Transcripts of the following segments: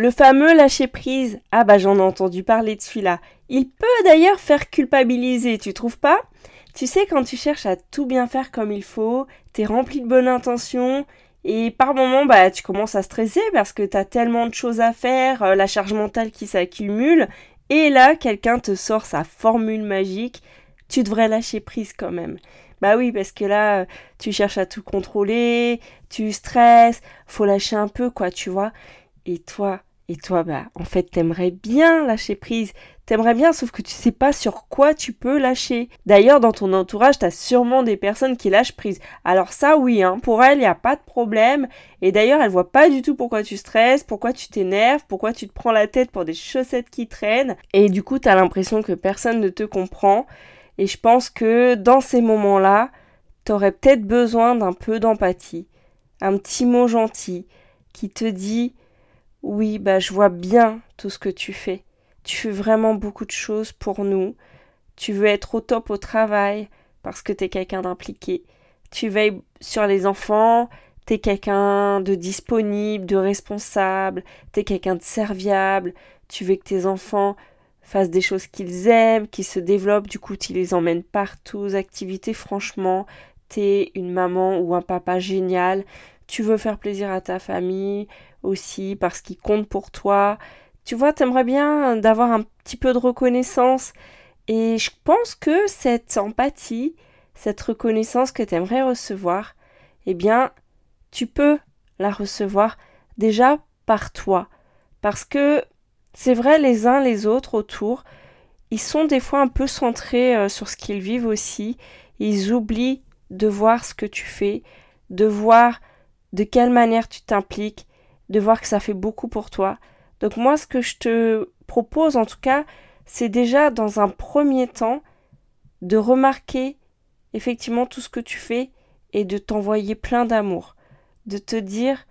Le fameux lâcher prise. Ah bah j'en ai entendu parler de celui-là. Il peut d'ailleurs faire culpabiliser, tu trouves pas? Tu sais quand tu cherches à tout bien faire comme il faut, t'es rempli de bonnes intentions et par moments bah tu commences à stresser parce que t'as tellement de choses à faire, euh, la charge mentale qui s'accumule et là quelqu'un te sort sa formule magique, tu devrais lâcher prise quand même. Bah oui, parce que là, tu cherches à tout contrôler, tu stresses, faut lâcher un peu, quoi, tu vois. Et toi, et toi, bah, en fait, t'aimerais bien lâcher prise. T'aimerais bien, sauf que tu sais pas sur quoi tu peux lâcher. D'ailleurs, dans ton entourage, t'as sûrement des personnes qui lâchent prise. Alors ça, oui, hein, pour elles, il n'y a pas de problème. Et d'ailleurs, elles voient pas du tout pourquoi tu stresses, pourquoi tu t'énerves, pourquoi tu te prends la tête pour des chaussettes qui traînent. Et du coup, t'as l'impression que personne ne te comprend. Et je pense que dans ces moments-là, t'aurais peut-être besoin d'un peu d'empathie. Un petit mot gentil qui te dit oui, bah je vois bien tout ce que tu fais. Tu fais vraiment beaucoup de choses pour nous. Tu veux être au top au travail parce que tu es quelqu'un d'impliqué. Tu veilles sur les enfants, tu es quelqu'un de disponible, de responsable, tu es quelqu'un de serviable, tu veux que tes enfants fassent des choses qu'ils aiment, qu'ils se développent, du coup tu les emmènes partout aux activités, franchement, tu es une maman ou un papa génial, tu veux faire plaisir à ta famille, aussi parce qu'il compte pour toi. Tu vois, t'aimerais bien d'avoir un petit peu de reconnaissance. Et je pense que cette empathie, cette reconnaissance que t'aimerais recevoir, eh bien, tu peux la recevoir déjà par toi. Parce que c'est vrai, les uns les autres autour, ils sont des fois un peu centrés euh, sur ce qu'ils vivent aussi. Ils oublient de voir ce que tu fais, de voir de quelle manière tu t'impliques, de voir que ça fait beaucoup pour toi. Donc moi, ce que je te propose en tout cas, c'est déjà dans un premier temps de remarquer effectivement tout ce que tu fais et de t'envoyer plein d'amour, de te dire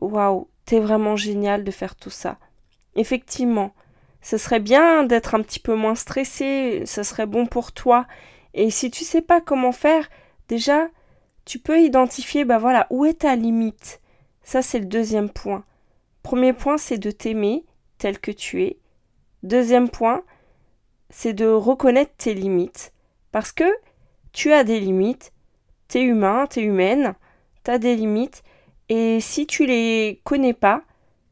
waouh, t'es vraiment génial de faire tout ça. Effectivement, ce serait bien d'être un petit peu moins stressé, ce serait bon pour toi. Et si tu sais pas comment faire, déjà, tu peux identifier, bah voilà, où est ta limite. Ça, c'est le deuxième point. Premier point, c'est de t'aimer tel que tu es. Deuxième point, c'est de reconnaître tes limites. Parce que tu as des limites, tu es humain, tu es humaine, tu as des limites, et si tu les connais pas,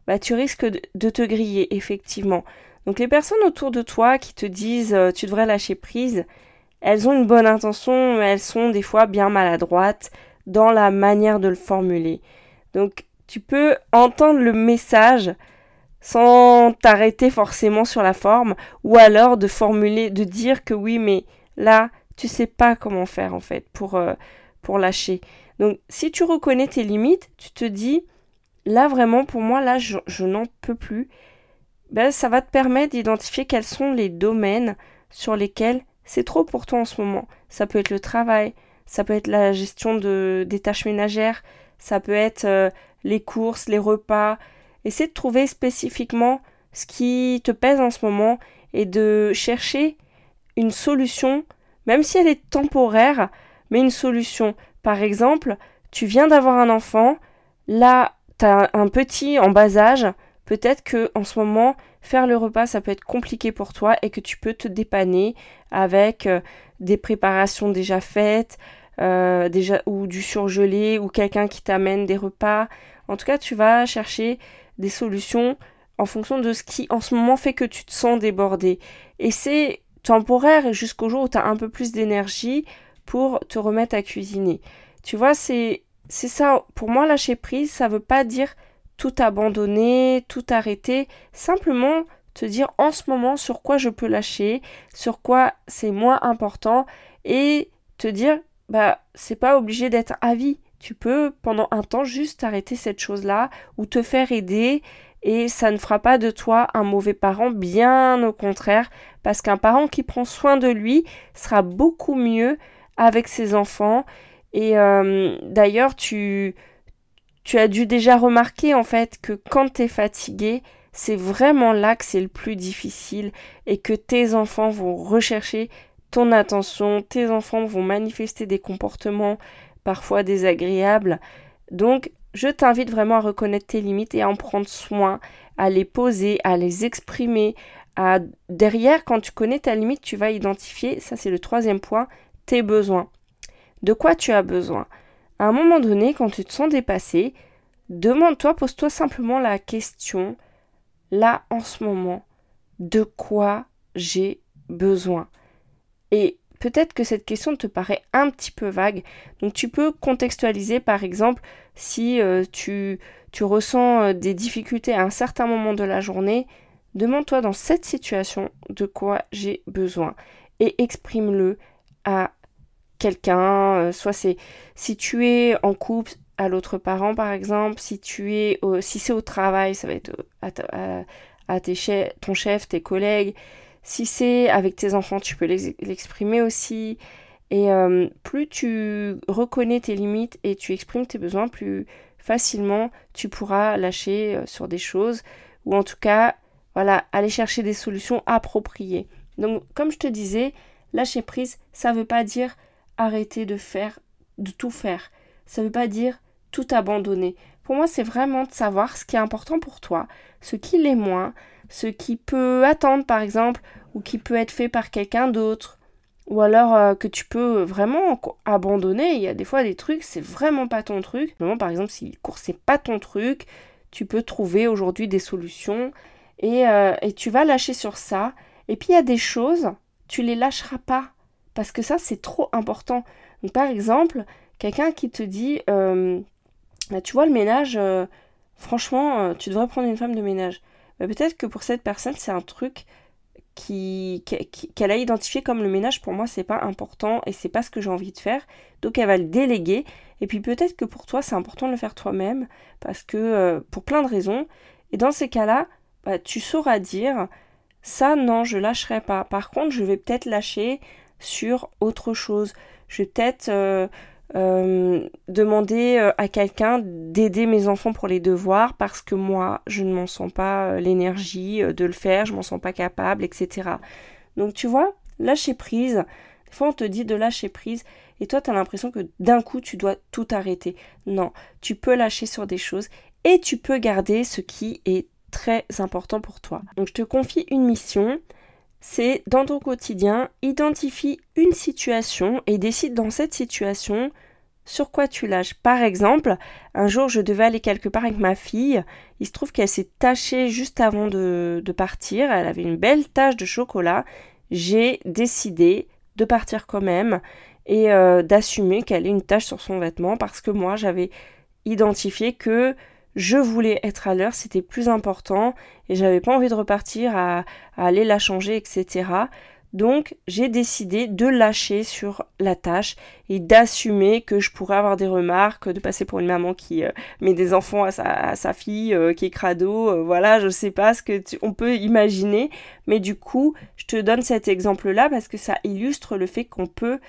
bah, tu risques de te griller, effectivement. Donc les personnes autour de toi qui te disent euh, tu devrais lâcher prise, elles ont une bonne intention, mais elles sont des fois bien maladroites dans la manière de le formuler. Donc tu peux entendre le message sans t'arrêter forcément sur la forme ou alors de formuler de dire que oui mais là tu sais pas comment faire en fait pour euh, pour lâcher. Donc si tu reconnais tes limites, tu te dis là vraiment pour moi là je, n'en peux plus. Ben, ça va te permettre d'identifier quels sont les domaines sur lesquels c'est trop pour toi en ce moment. Ça peut être le travail, ça peut être la gestion de, des tâches ménagères, ça peut être euh, les courses, les repas. Essaie de trouver spécifiquement ce qui te pèse en ce moment et de chercher une solution, même si elle est temporaire, mais une solution. Par exemple, tu viens d'avoir un enfant, là, tu as un petit en bas âge, peut-être que en ce moment, faire le repas, ça peut être compliqué pour toi et que tu peux te dépanner avec euh, des préparations déjà faites, euh, ou du surgelé ou quelqu'un qui t'amène des repas. En tout cas, tu vas chercher des solutions en fonction de ce qui en ce moment fait que tu te sens débordé. Et c'est temporaire jusqu'au jour où tu as un peu plus d'énergie pour te remettre à cuisiner. Tu vois, c'est c'est ça pour moi lâcher prise, ça veut pas dire tout abandonner, tout arrêter, simplement te dire en ce moment sur quoi je peux lâcher, sur quoi c'est moins important et te dire bah c'est pas obligé d'être à vie. Tu peux pendant un temps juste arrêter cette chose-là ou te faire aider et ça ne fera pas de toi un mauvais parent, bien au contraire, parce qu'un parent qui prend soin de lui sera beaucoup mieux avec ses enfants. Et euh, d'ailleurs, tu, tu as dû déjà remarquer en fait que quand tu es fatigué, c'est vraiment là que c'est le plus difficile et que tes enfants vont rechercher ton attention, tes enfants vont manifester des comportements parfois désagréables. Donc, je t'invite vraiment à reconnaître tes limites et à en prendre soin, à les poser, à les exprimer. Derrière, quand tu connais ta limite, tu vas identifier, ça c'est le troisième point, tes besoins. De quoi tu as besoin? À un moment donné, quand tu te sens dépassé, demande-toi, pose-toi simplement la question, là en ce moment, de quoi j'ai besoin. Et peut-être que cette question te paraît un petit peu vague, donc tu peux contextualiser par exemple si euh, tu, ressens euh, des difficultés à un certain moment de la journée, demande-toi dans cette situation de quoi j'ai besoin et exprime-le à quelqu'un, euh, soit c'est si tu es en couple à l'autre parent par exemple, si si c'est au travail, ça va être à, tes ton chef, tes collègues, si c'est avec tes enfants, tu peux l'exprimer aussi. Et euh, plus tu reconnais tes limites et tu exprimes tes besoins, plus facilement tu pourras lâcher euh, sur des choses ou en tout cas, voilà, aller chercher des solutions appropriées. Donc, comme je te disais, lâcher prise, ça ne veut pas dire arrêter de faire, de tout faire. Ça ne veut pas dire tout abandonner. Pour moi, c'est vraiment de savoir ce qui est important pour toi, ce qui l'est moins, ce qui peut attendre par exemple, ou qui peut être fait par quelqu'un d'autre, ou alors euh, que tu peux vraiment abandonner. Il y a des fois des trucs, c'est vraiment pas ton truc. par exemple, si le cours c'est pas ton truc, tu peux trouver aujourd'hui des solutions et, euh, et, tu vas lâcher sur ça. Et puis il y a des choses, tu les lâcheras pas parce que ça c'est trop important. Par exemple, quelqu'un qui te dit, euh, bah, tu vois le ménage, franchement, tu devrais prendre une femme de ménage. Bah, peut-être que pour cette personne c'est un truc qu'elle a identifié comme le ménage pour moi c'est pas important et c'est pas ce que j'ai envie de faire donc elle va le déléguer et puis peut-être que pour toi c'est important de le faire toi-même parce que euh, pour plein de raisons et dans ces cas-là bah, tu sauras dire ça non je lâcherai pas par contre je vais peut-être lâcher sur autre chose je vais peut-être euh, euh, demander euh, à quelqu'un d'aider mes enfants pour les devoirs parce que moi, je ne m'en sens pas l'énergie de le faire, je m'en sens pas capable, etc. Donc tu vois, lâcher prise. Des fois, on te dit de lâcher prise et toi, tu as l'impression que d'un coup, tu dois tout arrêter. Non, tu peux lâcher sur des choses et tu peux garder ce qui est très important pour toi. Donc je te confie une mission c'est dans ton quotidien, identifie une situation et décide dans cette situation sur quoi tu lâches. Par exemple, un jour je devais aller quelque part avec ma fille, il se trouve qu'elle s'est tachée juste avant de, partir, elle avait une belle tache de chocolat, j'ai décidé de partir quand même et euh, d'assumer qu'elle ait une tache sur son vêtement parce que moi j'avais identifié que je voulais être à l'heure, c'était plus important et j'avais pas envie de repartir à, aller la changer, etc. Donc j'ai décidé de lâcher sur la tâche et d'assumer que je pourrais avoir des remarques, de passer pour une maman qui euh, met des enfants à sa, fille, euh, qui est crado, euh, voilà, je sais pas ce que on peut imaginer, mais du coup je te donne cet exemple-là parce que ça illustre le fait qu'on peut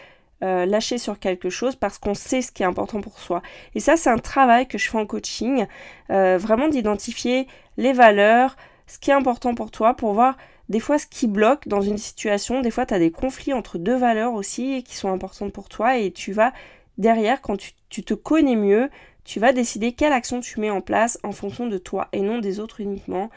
euh, lâcher sur quelque chose parce qu'on sait ce qui est important pour soi. Et ça, c'est un travail que je fais en coaching, euh, vraiment d'identifier les valeurs, ce qui est important pour toi, pour voir des fois ce qui bloque dans une situation. Des fois, tu as des conflits entre deux valeurs aussi qui sont importantes pour toi et tu vas derrière, quand tu, tu te connais mieux, tu vas décider quelle action tu mets en place en fonction de toi et non des autres uniquement.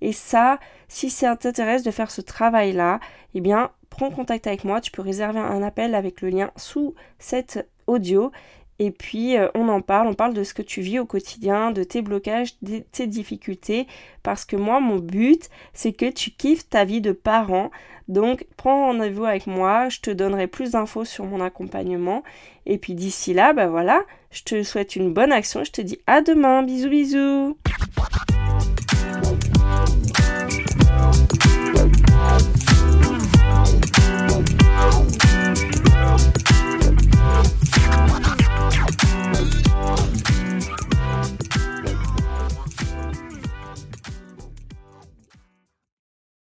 Et ça, si ça t'intéresse de faire ce travail-là, eh bien, prends contact avec moi. Tu peux réserver un appel avec le lien sous cette audio. Et puis, euh, on en parle, on parle de ce que tu vis au quotidien, de tes blocages, de tes difficultés. Parce que moi, mon but, c'est que tu kiffes ta vie de parent. Donc, prends rendez-vous avec moi. Je te donnerai plus d'infos sur mon accompagnement. Et puis, d'ici là, bah voilà, je te souhaite une bonne action. Je te dis à demain. Bisous, bisous.